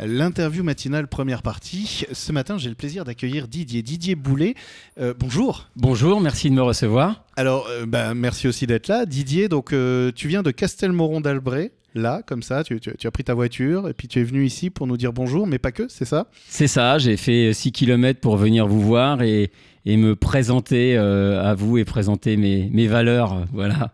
L'interview matinale première partie. Ce matin, j'ai le plaisir d'accueillir Didier. Didier Boulet. Euh, bonjour. Bonjour, merci de me recevoir. Alors, euh, bah, merci aussi d'être là. Didier, donc euh, tu viens de Castelmoron d'Albret. Là, comme ça, tu, tu- tu as pris ta voiture et puis tu es venu ici pour nous dire bonjour, mais pas que, c'est ça? C'est ça, j'ai fait 6 km pour venir vous voir et, et me présenter euh, à vous et présenter mes, mes valeurs. euh, Voilà.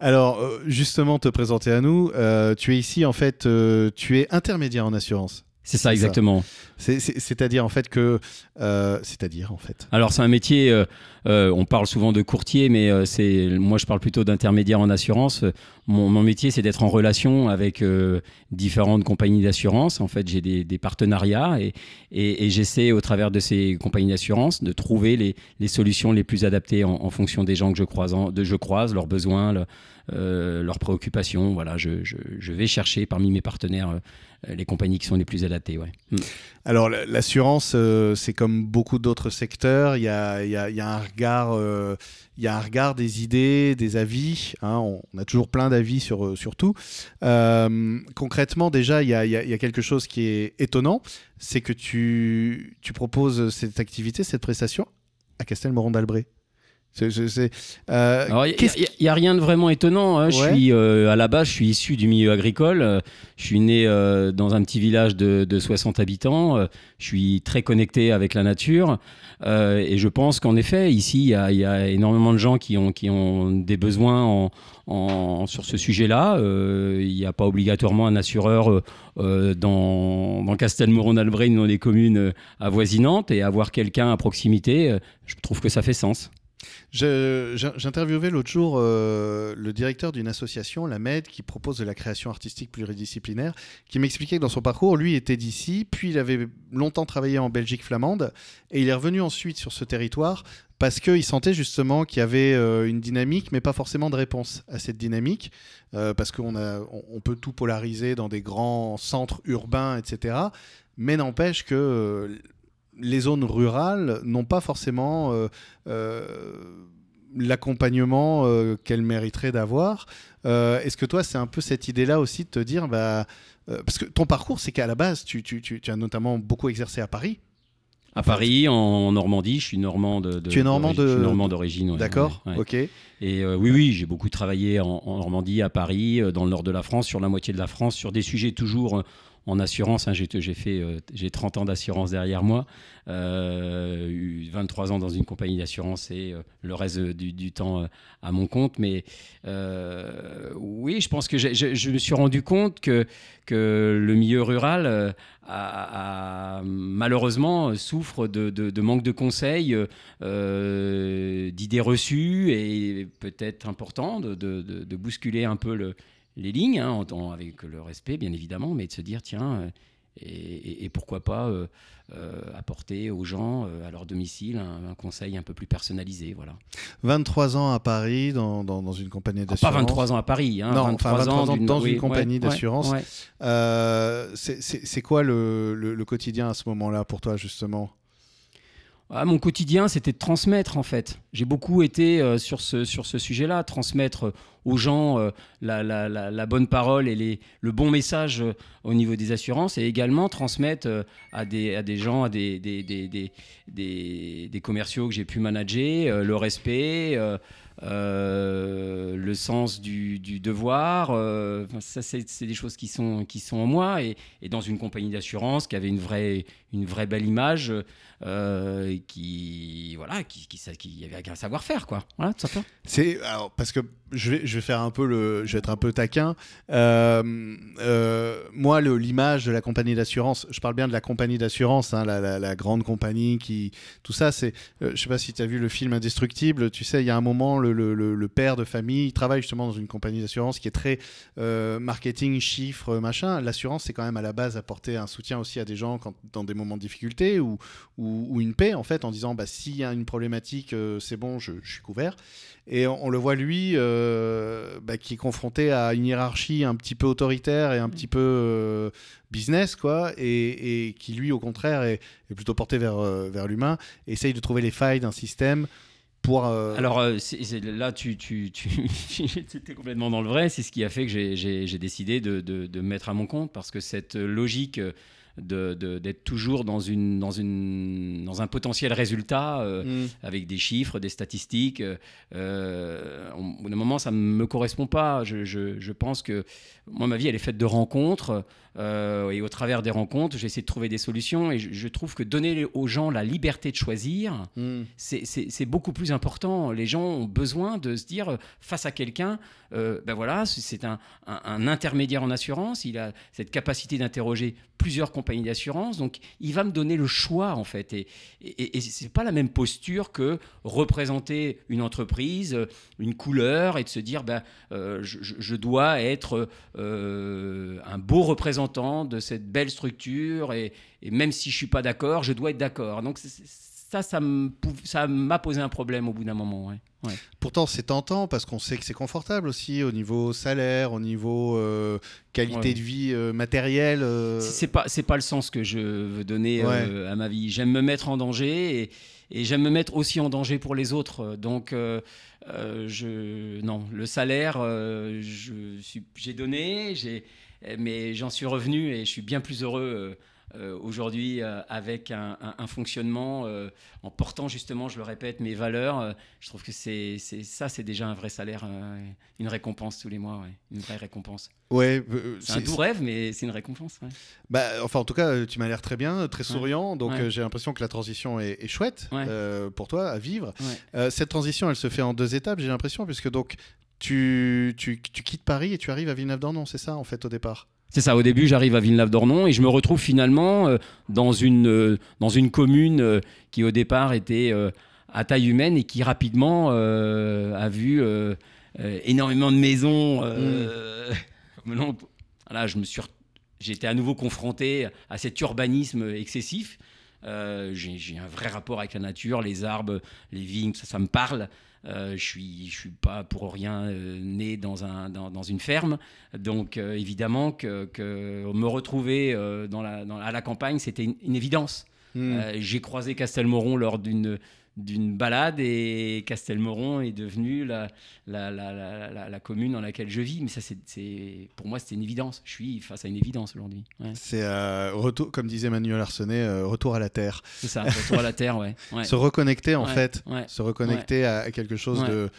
Alors, euh, justement, te présenter à nous, euh, tu es ici, en fait, euh, tu es intermédiaire en assurance. C'est ça exactement. C'est-à-dire, en fait, que. euh, C'est-à-dire, en fait. Alors c'est un métier, euh, euh, on parle souvent de courtier, mais c'est moi je parle plutôt d'intermédiaire en assurance. Mon, métier c'est d'être en relation avec différentes compagnies d'assurance. En fait j'ai des, partenariats et, j'essaie au travers de ces compagnies d'assurance de trouver les, solutions les plus adaptées en, fonction des gens que je croise, de, je croise leurs besoins, le- leurs préoccupations. Voilà, je, vais chercher parmi mes partenaires les compagnies qui sont les plus adaptées. Ouais. Alors, la- l'assurance, euh, c'est comme beaucoup d'autres secteurs. Il y a, un regard, euh, y a un regard des idées, des avis. hein. on, a toujours plein d'avis sur, euh, sur tout. Concrètement, déjà, il y a, quelque chose qui est étonnant, c'est que tu, tu proposes cette activité, cette prestation à Castelmoron d'Albret. Il qu'est-ce n'y a, rien de vraiment étonnant. hein. Je suis, euh, à la base, je suis issu du milieu agricole. Euh, Je suis né euh, dans un petit village de, de 60 habitants. Euh, Je suis très connecté avec la nature. Euh, et je pense qu'en effet, ici, il y, a- il y a énormément de gens qui ont, qui ont des besoins en, en- sur ce sujet-là. Euh, Il n'y a pas obligatoirement un assureur euh, euh, dans, dans Castelmoron-d'Albret, dans les communes euh, avoisinantes. Et avoir quelqu'un à proximité, euh, je trouve que ça fait sens. J'interviewais l'autre jour euh, le directeur d'une association, la MED, qui propose de la création artistique pluridisciplinaire, qui m'expliquait que dans son parcours, lui était d'ici, puis il avait longtemps travaillé en Belgique flamande, et il est revenu ensuite sur ce territoire parce qu'il sentait justement qu'il y avait euh, une dynamique, mais pas forcément de réponse à cette dynamique, euh, parce qu'on peut tout polariser dans des grands centres urbains, etc. Mais n'empêche que les zones rurales n'ont pas forcément euh, euh, l'accompagnement euh, qu'elles mériteraient d'avoir. Euh, Est-ce que toi, c'est un peu cette idée-là aussi de te dire, bah, euh, parce que ton parcours, c'est qu'à la base, tu, tu- tu- tu as notamment beaucoup exercé à Paris. À Paris, en Normandie, je suis normand de. de- Tu es normand d'origine- ouais, D'accord ouais, ouais. Ok. Et oui, oui, j'ai beaucoup travaillé en, en Normandie, à Paris, dans le nord de la France, sur la moitié de la France, sur des sujets toujours en assurance. hein. J'ai fait, euh, j'ai 30 ans d'assurance derrière moi, euh, eu 23 ans dans une compagnie d'assurance et euh, le reste du, temps euh, à mon compte. Mais oui, je pense que je, me suis rendu compte que, que le milieu rural a- malheureusement souffre de, manque de conseils, d'idées reçues et peut-être important de bousculer un peu le- les lignes, hein, en- en- avec le respect bien évidemment, mais de se dire tiens, euh, et, et- et pourquoi pas euh, euh, apporter aux gens à leur domicile un, un conseil un peu plus personnalisé. Voilà. 23 ans à Paris, dans, dans- dans une compagnie Ah, d'assurance. pas 23 ans à Paris, hein, Non, 23, enfin, 23 ans dans une compagnie ouais, d'assurance. ouais, ouais. Euh, c'est- quoi le, le- le quotidien à ce moment-là pour toi, justement? Ah, mon quotidien, c'était de transmettre en fait. J'ai beaucoup été euh, sur ce, sur ce sujet-là, transmettre euh, aux gens euh, la, la- la- bonne parole et les, le bon message au niveau des assurances et également transmettre à, des, à des gens, à des, des, des, des, des- commerciaux que j'ai pu manager, le respect, le sens du, du devoir. ça, c'est des choses qui sont, qui sont en moi et, et dans une compagnie d'assurance qui avait une vraie, une vraie belle image qui voilà qui qui, sa- qui un savoir-faire quoi. Voilà tout simplement. C'est alors parce que je vais faire un peu le je vais être un peu taquin. Euh, euh, moi l'image de la compagnie d'assurance, je parle bien de la compagnie d'assurance, hein, la, grande compagnie qui tout ça c'est euh, je sais pas si tu as vu le film Indestructible, tu sais il y a un moment le, père de famille il travaille justement dans une compagnie d'assurance qui est très euh, marketing chiffres machin. L'assurance c'est quand même à la base apporter un soutien aussi à des gens quand, dans des moments de difficulté ou, ou, une paix en fait en disant bah s'il y a une problématique c'est bon je, suis couvert. Et on, le voit lui, bah, qui est confronté à une hiérarchie un petit peu autoritaire et un petit peu euh, business, quoi, et, qui lui, au contraire, est, plutôt porté vers, euh, vers l'humain, essaye de trouver les failles d'un système pour. euh, alors euh, là tu tu tu étais complètement dans le vrai c'est ce qui a fait que j'ai- décidé de, de, de me mettre à mon compte parce que cette logique d'être toujours dans, une, dans, une, dans un potentiel résultat euh, Mm. avec des chiffres, des statistiques. Euh, au bout d'un moment, ça ne me correspond pas. Je, je- je pense que moi, ma vie, elle est faite de rencontres. euh, et au travers des rencontres, j'essaie de trouver des solutions. Et je, je trouve que donner aux gens la liberté de choisir, Mm. c'est- beaucoup plus important. Les gens ont besoin de se dire euh, face à quelqu'un, euh, ben voilà, c'est- un, un- un intermédiaire en assurance. Il a cette capacité d'interroger plusieurs d'assurance, donc il va me donner le choix en fait. Et, et, et c'est pas la même posture que représenter une entreprise, euh, une couleur, et de se dire, ben euh, je, dois être euh, un beau représentant de cette belle structure, et, même si je suis pas d'accord, je dois être d'accord. Donc ça, ça m'a posé un problème au bout d'un moment. ouais. Ouais. Pourtant, c'est tentant parce qu'on sait que c'est confortable aussi au niveau salaire, au niveau euh, qualité Ouais. de vie euh, matérielle. euh, C'est pas c'est pas le sens que je veux donner euh, à ma vie. J'aime me mettre en danger et, et j'aime me mettre aussi en danger pour les autres. Donc euh, je non le salaire j'ai donné j'ai mais j'en suis revenu et je suis bien plus heureux. euh, euh, aujourd'hui euh, avec un, un- un fonctionnement euh, en portant justement, je le répète, mes valeurs. euh, je trouve que c'est ça, c'est déjà un vrai salaire, euh, une récompense tous les mois, ouais, une vraie récompense. Ouais, euh, C'est un doux rêve, mais c'est une récompense. ouais. Bah, enfin, en tout cas, euh, tu m'as l'air très bien, très souriant. Donc, euh, j'ai l'impression que la transition est, est chouette euh, pour toi à vivre. Euh, cette transition, elle se fait en deux étapes, j'ai l'impression, puisque donc tu, tu, tu quittes Paris et tu arrives à Villeneuve-d'Ornon, c'est ça, en fait, au départ? C'est ça, au début j'arrive à Villeneuve-d'Ornon et je me retrouve finalement euh, dans, une, euh, dans une commune euh, qui au départ était à taille humaine et qui rapidement a vu énormément de maisons. euh, maintenant, voilà, je me suis, été à nouveau confronté à cet urbanisme excessif. Euh, j'ai j'ai un vrai rapport avec la nature, les arbres, les vignes, ça, ça me parle. Euh, je suis, je suis pas pour rien euh, né dans, un, dans, dans une ferme. Donc euh, évidemment que, que me retrouver dans la, dans- à la campagne, c'était une, une évidence. Hmm. J'ai croisé Castelmoron lors d'une d'une balade et Castelmoron est devenu la, la, la, la, commune dans laquelle je vis. Mais ça, c'est- pour moi, c'était une évidence. Je suis face à une évidence aujourd'hui. Ouais. C'est euh, retour, comme disait Manuel Arsenet, euh, retour à la terre. C'est ça, retour à la terre, ouais. Ouais, Se reconnecter, en Ouais, fait, se reconnecter à, quelque chose de,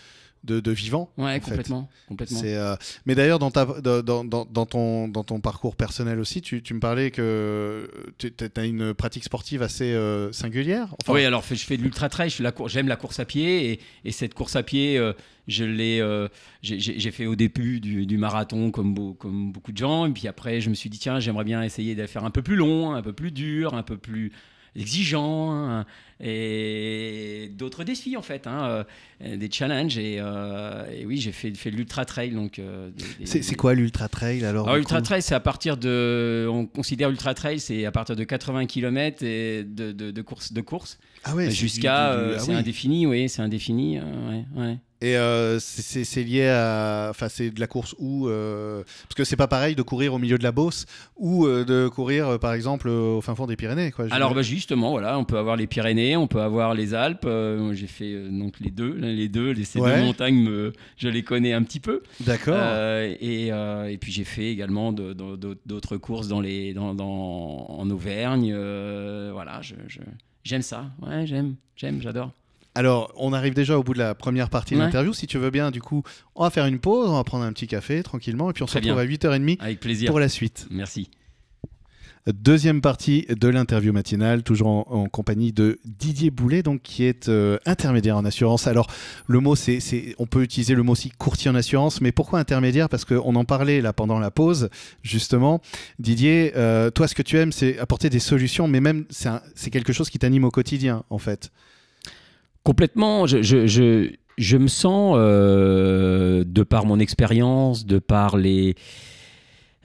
de, de vivant. ouais, fait. complètement. complètement. Euh, Mais d'ailleurs, dans, ta, dans, dans, dans- ton, dans ton parcours personnel aussi, tu, tu me parlais que tu as une pratique sportive assez euh, singulière. Enfin, oui, alors je fais de l'ultra trail, je fais la cour- j'aime la course à pied et, et cette course à pied, euh, je l'ai, euh, j'ai- fait au début du, du marathon comme, beau- comme beaucoup de gens, et puis après je me suis dit tiens j'aimerais bien essayer de faire un peu plus long, un peu plus dur, un peu plus exigeant hein, et d'autres défis en fait, hein, euh, des challenges et, euh, et oui j'ai fait, fait l'ultra trail donc. euh, c'est, quoi l'ultra trail alors alors, du Ultra Trail, c'est à partir de. On considère Ultra Trail, c'est à partir de 80 km et de, de, de course. De course Ah ouais, c'est Jusqu'à. ah c'est oui. indéfini, oui, c'est indéfini. euh, ouais, ouais. Et euh, c'est, lié à. Enfin, c'est de la course où. euh, Parce que c'est pas pareil de courir au milieu de la Beauce ou euh, de courir, par exemple, au fin fond des Pyrénées. Quoi, Alors, bah, justement, voilà, on peut avoir les Pyrénées, on peut avoir les Alpes. euh, J'ai fait euh, donc les deux. Les deux, les, ces Ouais. deux montagnes, me, je les connais un petit peu. D'accord. Euh, et, et puis j'ai fait également de- de- de- d'autres courses dans les, dans, dans- en Auvergne. voilà, je- je- j'aime ça. Ouais, j'aime, j'aime, j'adore. Alors, on arrive déjà au bout de la première partie de Ouais. l'interview. Si tu veux bien, du coup, on va faire une pause, on va prendre un petit café tranquillement, et puis on se retrouve bien. à 8h30 Avec plaisir. pour la suite. Merci. Deuxième partie de l'interview matinale, toujours en, compagnie de Didier Boulet, donc qui est euh, intermédiaire en assurance. Alors le mot, on peut utiliser le mot aussi courtier en assurance, mais pourquoi intermédiaire? Parce qu'on en parlait là pendant la pause, justement. Didier, euh, toi, ce que tu aimes, c'est apporter des solutions, mais même c'est, quelque chose qui t'anime au quotidien, en fait. Complètement. Je me sens, euh, de par mon expérience, de par les,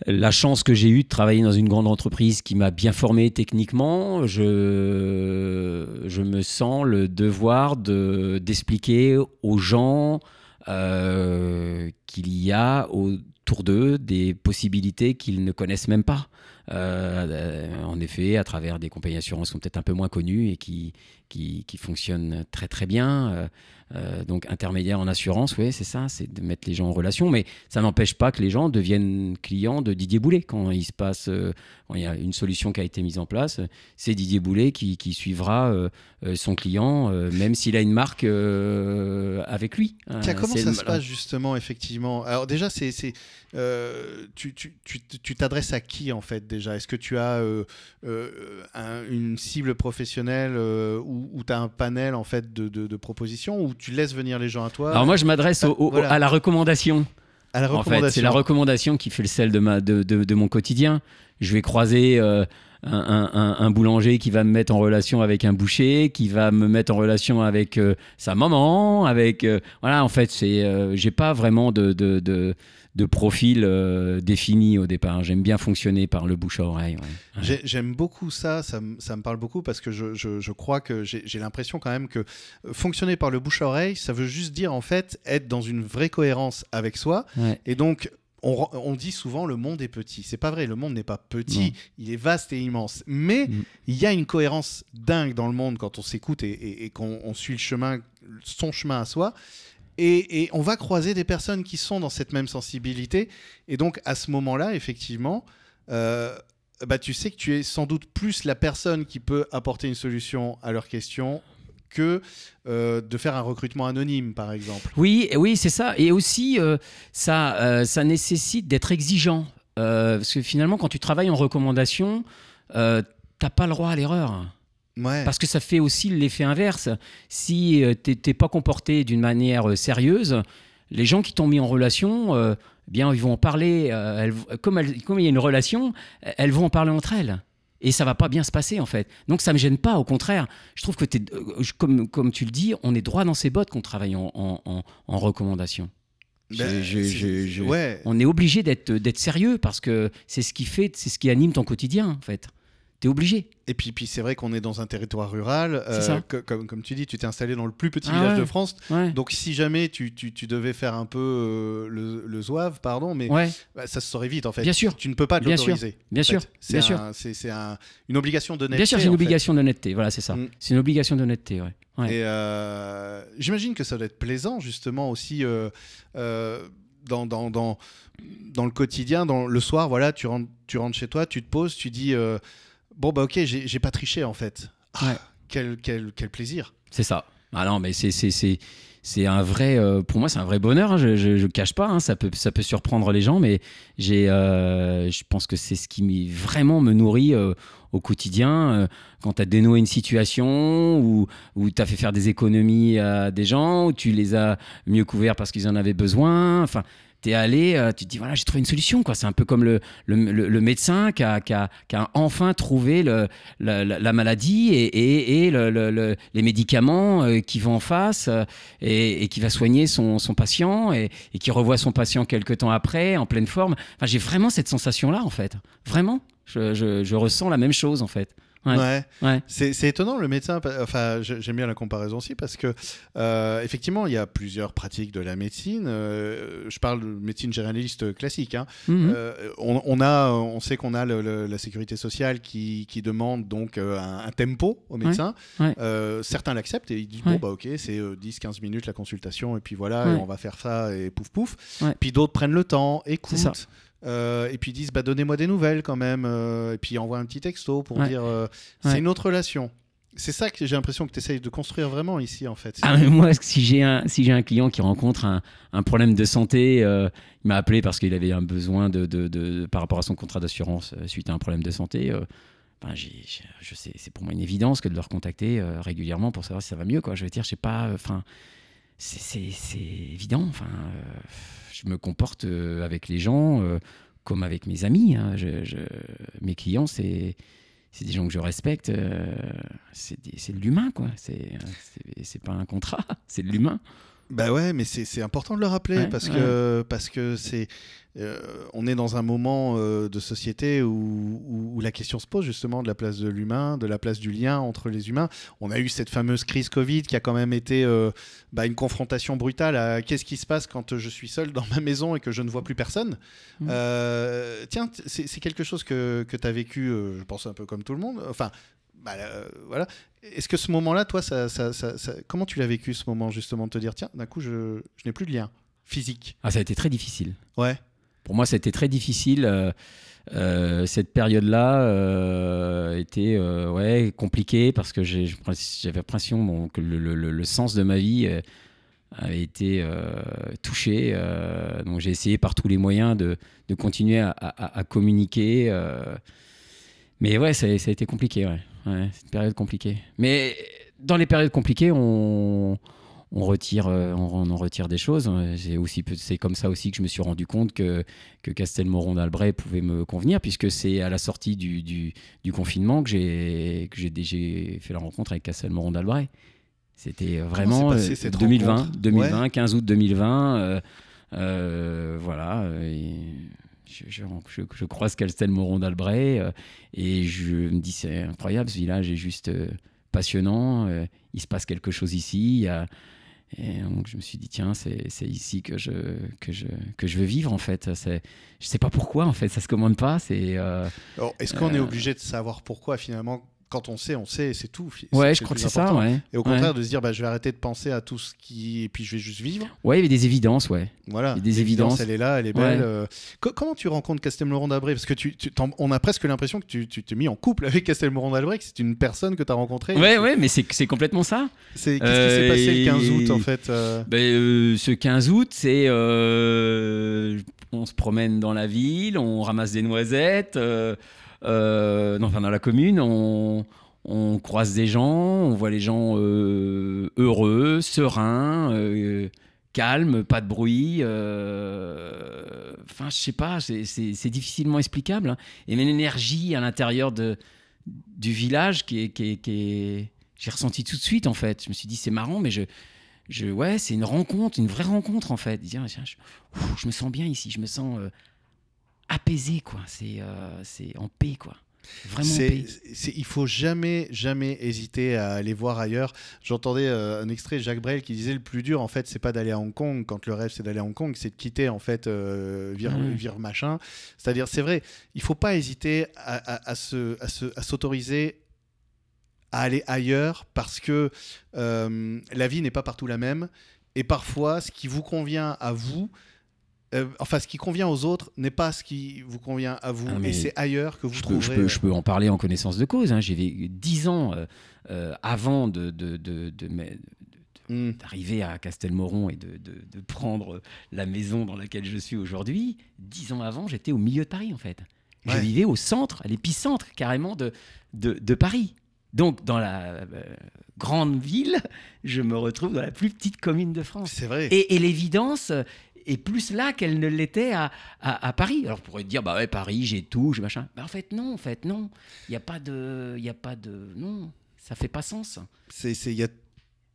la chance que j'ai eue de travailler dans une grande entreprise qui m'a bien formé techniquement, je, je me sens le devoir de, d'expliquer aux gens euh, qu'il y a autour d'eux des possibilités qu'ils ne connaissent même pas. en effet, à travers des compagnies d'assurance qui sont peut-être un peu moins connues et qui, qui, qui fonctionnent très très bien. Euh, donc intermédiaire en assurance, oui, c'est ça, c'est de mettre les gens en relation, mais ça n'empêche pas que les gens deviennent clients de Didier Boulet quand il se passe, euh, il y a une solution qui a été mise en place, c'est Didier Boulet qui, suivra euh, son client, même s'il a une marque avec lui. Tiens, comment ça se passe justement, effectivement? Alors déjà, c'est, tu t'adresses à qui en fait déjà? Est-ce que tu as une cible professionnelle ou, tu as un panel en fait de, de, de propositions ou tu laisses venir les gens à toi Alors moi, je m'adresse à la recommandation. À la recommandation. En fait, c'est la recommandation qui fait le sel de, ma, de, de, mon quotidien. Je vais croiser euh, un, un, boulanger qui va me mettre en relation avec un boucher, qui va me mettre en relation avec euh, sa maman, avec euh, voilà. En fait, c'est j'ai pas vraiment de, de de profil euh, défini au départ. J'aime bien fonctionner par le bouche à oreille. J'aime beaucoup ça, ça, me parle beaucoup parce que je, crois que j'ai l'impression quand même que euh, fonctionner par le bouche à oreille, ça veut juste dire en fait être dans une vraie cohérence avec soi. Et donc, on, dit souvent le monde est petit. C'est pas vrai, le monde n'est pas petit, il est vaste et immense. Mais mm. il y a une cohérence dingue dans le monde quand on s'écoute et, et, qu'on suit le chemin, son chemin à soi. Et, on va croiser des personnes qui sont dans cette même sensibilité. Et donc, à ce moment-là, effectivement, euh, bah, tu sais que tu es sans doute plus la personne qui peut apporter une solution à leurs questions que euh, de faire un recrutement anonyme, par exemple. Oui, oui, c'est ça. Et aussi, euh, ça, ça nécessite d'être exigeant. parce que finalement, quand tu travailles en recommandation, tu n'as pas le droit à l'erreur. Parce que ça fait aussi l'effet inverse. Si euh, tu n'es pas comporté d'une manière euh, sérieuse, les gens qui t'ont mis en relation, euh, bien, ils vont en parler. comme, comme, il y a une relation, elles vont en parler entre elles. Et ça va pas bien se passer, en fait. Donc ça me gêne pas, au contraire. Je trouve que, es, comme, comme tu le dis, on est droit dans ses bottes qu'on travaille en, en, recommandation. Ben, on est obligé d'être sérieux parce que c'est ce qui fait, c'est ce qui anime ton quotidien, en fait obligé. Et puis, puis c'est vrai qu'on est dans un territoire rural. Euh, comme, comme tu dis, tu t'es installé dans le plus petit ah village de France. Donc, si jamais tu, tu, tu, devais faire un peu euh, le, le zouave, pardon, mais bah, ça se saurait vite en fait. Bien sûr. Tu ne peux pas l'autoriser. Bien sûr. Bien sûr. C'est un, une obligation d'honnêteté. Bien sûr, c'est une obligation d'honnêteté. Voilà, c'est ça. Mm. C'est une obligation d'honnêteté, ouais. Et euh, j'imagine que ça doit être plaisant justement aussi dans, dans, dans, dans, le quotidien, dans le soir, voilà, tu rentres, tu rentres chez toi, tu te poses, tu dis bon bah ok, j'ai pas triché en fait. Ah, quel, quel, quel, plaisir. C'est ça. Ah non, mais c'est c'est un vrai, euh, pour moi, c'est un vrai bonheur. Hein. je, je, cache pas, hein. ça peut, ça peut surprendre les gens, mais j'ai, euh, je pense que c'est ce qui vraiment me nourrit euh, au quotidien. quand tu as dénoué une situation où, où tu as fait faire des économies à des gens, où tu les as mieux couverts parce qu'ils en avaient besoin. Enfin, tu es allé, euh, tu te dis voilà, j'ai trouvé une solution. quoi. C'est un peu comme le, le, médecin qui a, qui, a, qui a, enfin trouvé le, la, maladie et, et, les médicaments euh, qui vont en face euh, et, qui va soigner son, son patient et, qui revoit son patient quelques temps après en pleine forme. Enfin, j'ai vraiment cette sensation-là en fait. Vraiment. Je, je, je, ressens la même chose en fait. Ouais. ouais. C'est étonnant le médecin. Enfin, j'aime bien la comparaison aussi parce que euh, effectivement, il y a plusieurs pratiques de la médecine. Euh, je parle de médecine généraliste classique. Hein. Mhm. Euh, on, a, on sait qu'on a la sécurité sociale qui, qui demande donc un, tempo au médecin. certains l'acceptent et ils disent bon bah ok, c'est 10-15 minutes la consultation et puis voilà, on va faire ça et pouf pouf. Puis d'autres prennent le temps, écoutent. Euh, et puis ils disent bah, donnez-moi des nouvelles quand même. Euh, et puis envoie un petit texto pour dire euh, c'est une autre relation. C'est ça que j'ai l'impression que tu essayes de construire vraiment ici en fait. Ah, moi, si j'ai un, si un client qui rencontre un, un problème de santé, il m'a appelé parce qu'il avait un besoin de, de, de, par rapport à son contrat d'assurance suite à un problème de santé. Ben, je sais, c'est pour moi une évidence que de le recontacter régulièrement pour savoir si ça va mieux. Quoi. Je veux dire, je sais pas, enfin, c'est évident. Enfin je me comporte euh, avec les gens euh, comme avec mes amis. Hein. mes clients, c'est des gens que je respecte. Euh, c'est de l'humain, quoi. C'est pas un contrat, c'est de l'humain. Bah ouais, mais c'est important de le rappeler parce, que, parce que c'est. Euh, on est dans un moment euh, de société où, où, la question se pose justement de la place de l'humain, de la place du lien entre les humains. On a eu cette fameuse crise Covid qui a quand même été euh, bah, une confrontation brutale à qu'est-ce qui se passe quand je suis seul dans ma maison et que je ne vois plus personne. Mmh. tiens, c'est quelque chose que, que tu as vécu, je pense un peu comme tout le monde. Enfin, bah, voilà. Est-ce que ce moment-là, toi, ça, ça, comment tu l'as vécu ce moment justement de te dire tiens, d'un coup, je, je n'ai plus de lien physique? Ah, ça a été très difficile. Ouais. Pour moi, ça a été très difficile. Euh, euh, cette période-là euh, était ouais, compliquée parce que j'avais l'impression que le, sens de ma vie avait été touché. donc j'ai essayé par tous les moyens de, continuer à, communiquer. mais ouais, ça, ça, a été compliqué. Ouais. Ouais, c'est une période compliquée. Mais dans les périodes compliquées, on, on retire, euh, on, on, retire des choses. C'est aussi, c'est comme ça aussi que je me suis rendu compte que, que Castelmoron d'Albret pouvait me convenir, puisque c'est à la sortie du, du, du confinement que j'ai, que j'ai, fait la rencontre avec Castelmoron d'Albret. C'était vraiment 2020, 2020 15 août 2020. Euh, euh, voilà. Je, je, je, croise Castelmoron d'Albret et je me dis c'est incroyable, ce village est juste passionnant, il se passe quelque chose ici, il y a, et donc je me suis dit, tiens, c'est ici que je, que, je, que je veux vivre en fait. Je sais pas pourquoi en fait, ça se commande pas. Euh, Est-ce qu'on est euh, obligé de savoir pourquoi finalement quand on sait, on sait, c'est tout. Ouais, je crois que c'est ça. Ouais. Et au contraire, de se dire, bah, je vais arrêter de penser à tout ce qui. Et puis je vais juste vivre. Ouais, il y avait des évidences, ouais. Voilà. des évidences. Elle est là, elle est belle. Euh. comment tu rencontres Castelmoron d'Albret Parce que tu, on a presque l'impression que tu t'es mis en couple avec Castelmoron d'Albret, que c'est une personne que tu as rencontrée. Ouais, ouais, mais c'est complètement ça. Qu'est-ce qui s'est passé le 15 août, en fait euh? ben, euh, Ce 15 août, c'est. on se promène dans la ville, on ramasse des noisettes. Enfin, dans la commune, on on croise des gens, on voit les gens euh, heureux, sereins, euh, calmes, pas de bruit. Euh, enfin, je sais pas, c'est difficilement explicable. Hein. Et une énergie à l'intérieur du village qui est, j'ai ressenti tout de suite en fait. Je me suis dit c'est marrant, mais je, je ouais, c'est une rencontre, une vraie rencontre en fait. je, je, me sens bien ici, je me sens apaisé quoi. C'est c'est en paix quoi. Vraiment il faut jamais, jamais hésiter à aller voir ailleurs. J'entendais euh, un extrait de Jacques Brel qui disait le plus dur, en fait, c'est pas d'aller à Hong Kong quand le rêve c'est d'aller à Hong Kong, c'est de quitter en fait euh, mmh. machin. C'est-à-dire, c'est vrai, il faut pas hésiter à, à, se, à s'autoriser à aller ailleurs parce que euh, la vie n'est pas partout la même et parfois ce qui vous convient à vous euh, enfin, ce qui convient aux autres n'est pas ce qui vous convient à vous, ah, et c'est ailleurs que vous je trouverez. Peux, je, peux, en parler en connaissance de cause. Hein. J'ai vécu dix ans euh, euh, avant de, d'arriver à Castelmoron et de, prendre la maison dans laquelle je suis aujourd'hui. Dix ans avant, j'étais au milieu de Paris, en fait. Je vivais au centre, à l'épicentre carrément de, de, Paris. Donc, dans la grande ville, je me retrouve dans la plus petite commune de France. C'est vrai. Et, et l'évidence, est plus là qu'elle ne l'était à, à, Paris. Alors, on pourrait dire, bah ouais, Paris, j'ai tout, j'ai machin. Bah, en fait, non, en fait, non. Il n'y a pas de. Il a pas de. Non, ça fait pas sens. Il y a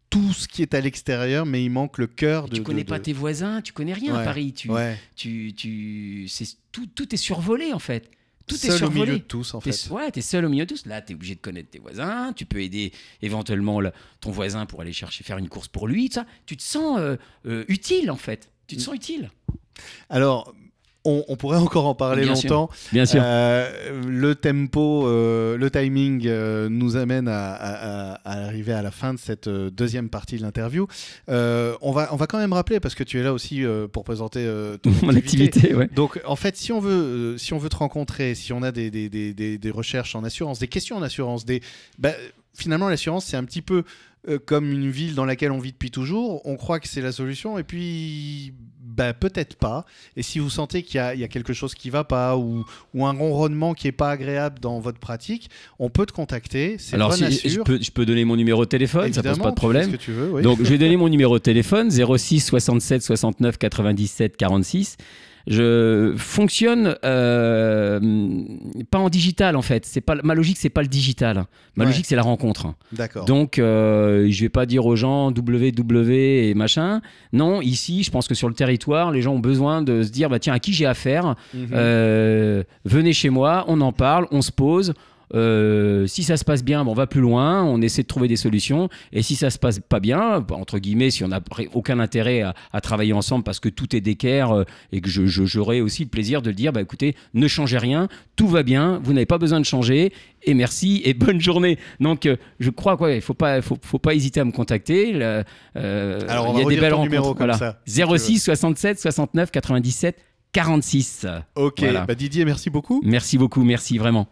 tout ce qui est à l'extérieur, mais il manque le cœur de. Tu connais pas tes voisins, tu connais rien à Paris. Tu, tu, tu, tout, tout est survolé, en fait tout seul est survolé. au milieu de tous, en fait. ouais, tu es seul au milieu de tous. Là, tu es obligé de connaître tes voisins. Tu peux aider éventuellement ton voisin pour aller chercher, faire une course pour lui. Ça. Tu te sens euh, euh, utile, en fait. Tu te sens utile. Alors, on, pourrait encore en parler longtemps. Bien sûr. Euh, le tempo, euh, le timing euh, nous amène à, arriver à la fin de cette deuxième partie de l'interview. on, va, on va quand même rappeler, parce que tu es là aussi pour présenter ton Mon activité. Donc, en fait, si on veut, si on veut te rencontrer, si on a des, des, des, des recherches en assurance, des questions en assurance, des, bah, finalement, l'assurance, c'est un petit peu comme une ville dans laquelle on vit depuis toujours. On croit que c'est la solution, et puis bah, peut-être pas. Et si vous sentez qu'il y, y, a quelque chose qui va pas ou, ou un ronronnement qui est pas agréable dans votre pratique, on peut te contacter. Alors, si, je, peux, je peux donner mon numéro de téléphone, ça pose pas de problème. Tu veux, Donc, je vais donner mon numéro de téléphone 06 67 69 97 46. Je fonctionne euh, pas en digital en fait. C'est pas ma logique, c'est pas le digital. Ma Ouais. logique, c'est la rencontre. D'accord. Donc, euh, je vais pas dire aux gens www et machin. Non, ici, je pense que sur le territoire, les gens ont besoin de se dire, bah tiens, à qui j'ai affaire? Mhm. Euh, Venez chez moi, on en parle, on se pose. Euh, si ça se passe bien, bon, on va plus loin, on essaie de trouver des solutions. Et si ça se passe pas bien, entre guillemets, si on n'a aucun intérêt à, à travailler ensemble parce que tout est d'équerre euh, et que j'aurai aussi le plaisir de le dire, bah écoutez, ne changez rien, tout va bien, vous n'avez pas besoin de changer. Et merci et bonne journée. Donc, euh, je crois quoi, il faut pas, faut, faut pas hésiter à me contacter. Le- euh, Alors, on il va y a des redire belles rencontres. comme Voilà. ça, si tu veux. 06 67 69 97 46. Ok, Voilà. bah Didier, merci beaucoup. Merci beaucoup, merci vraiment.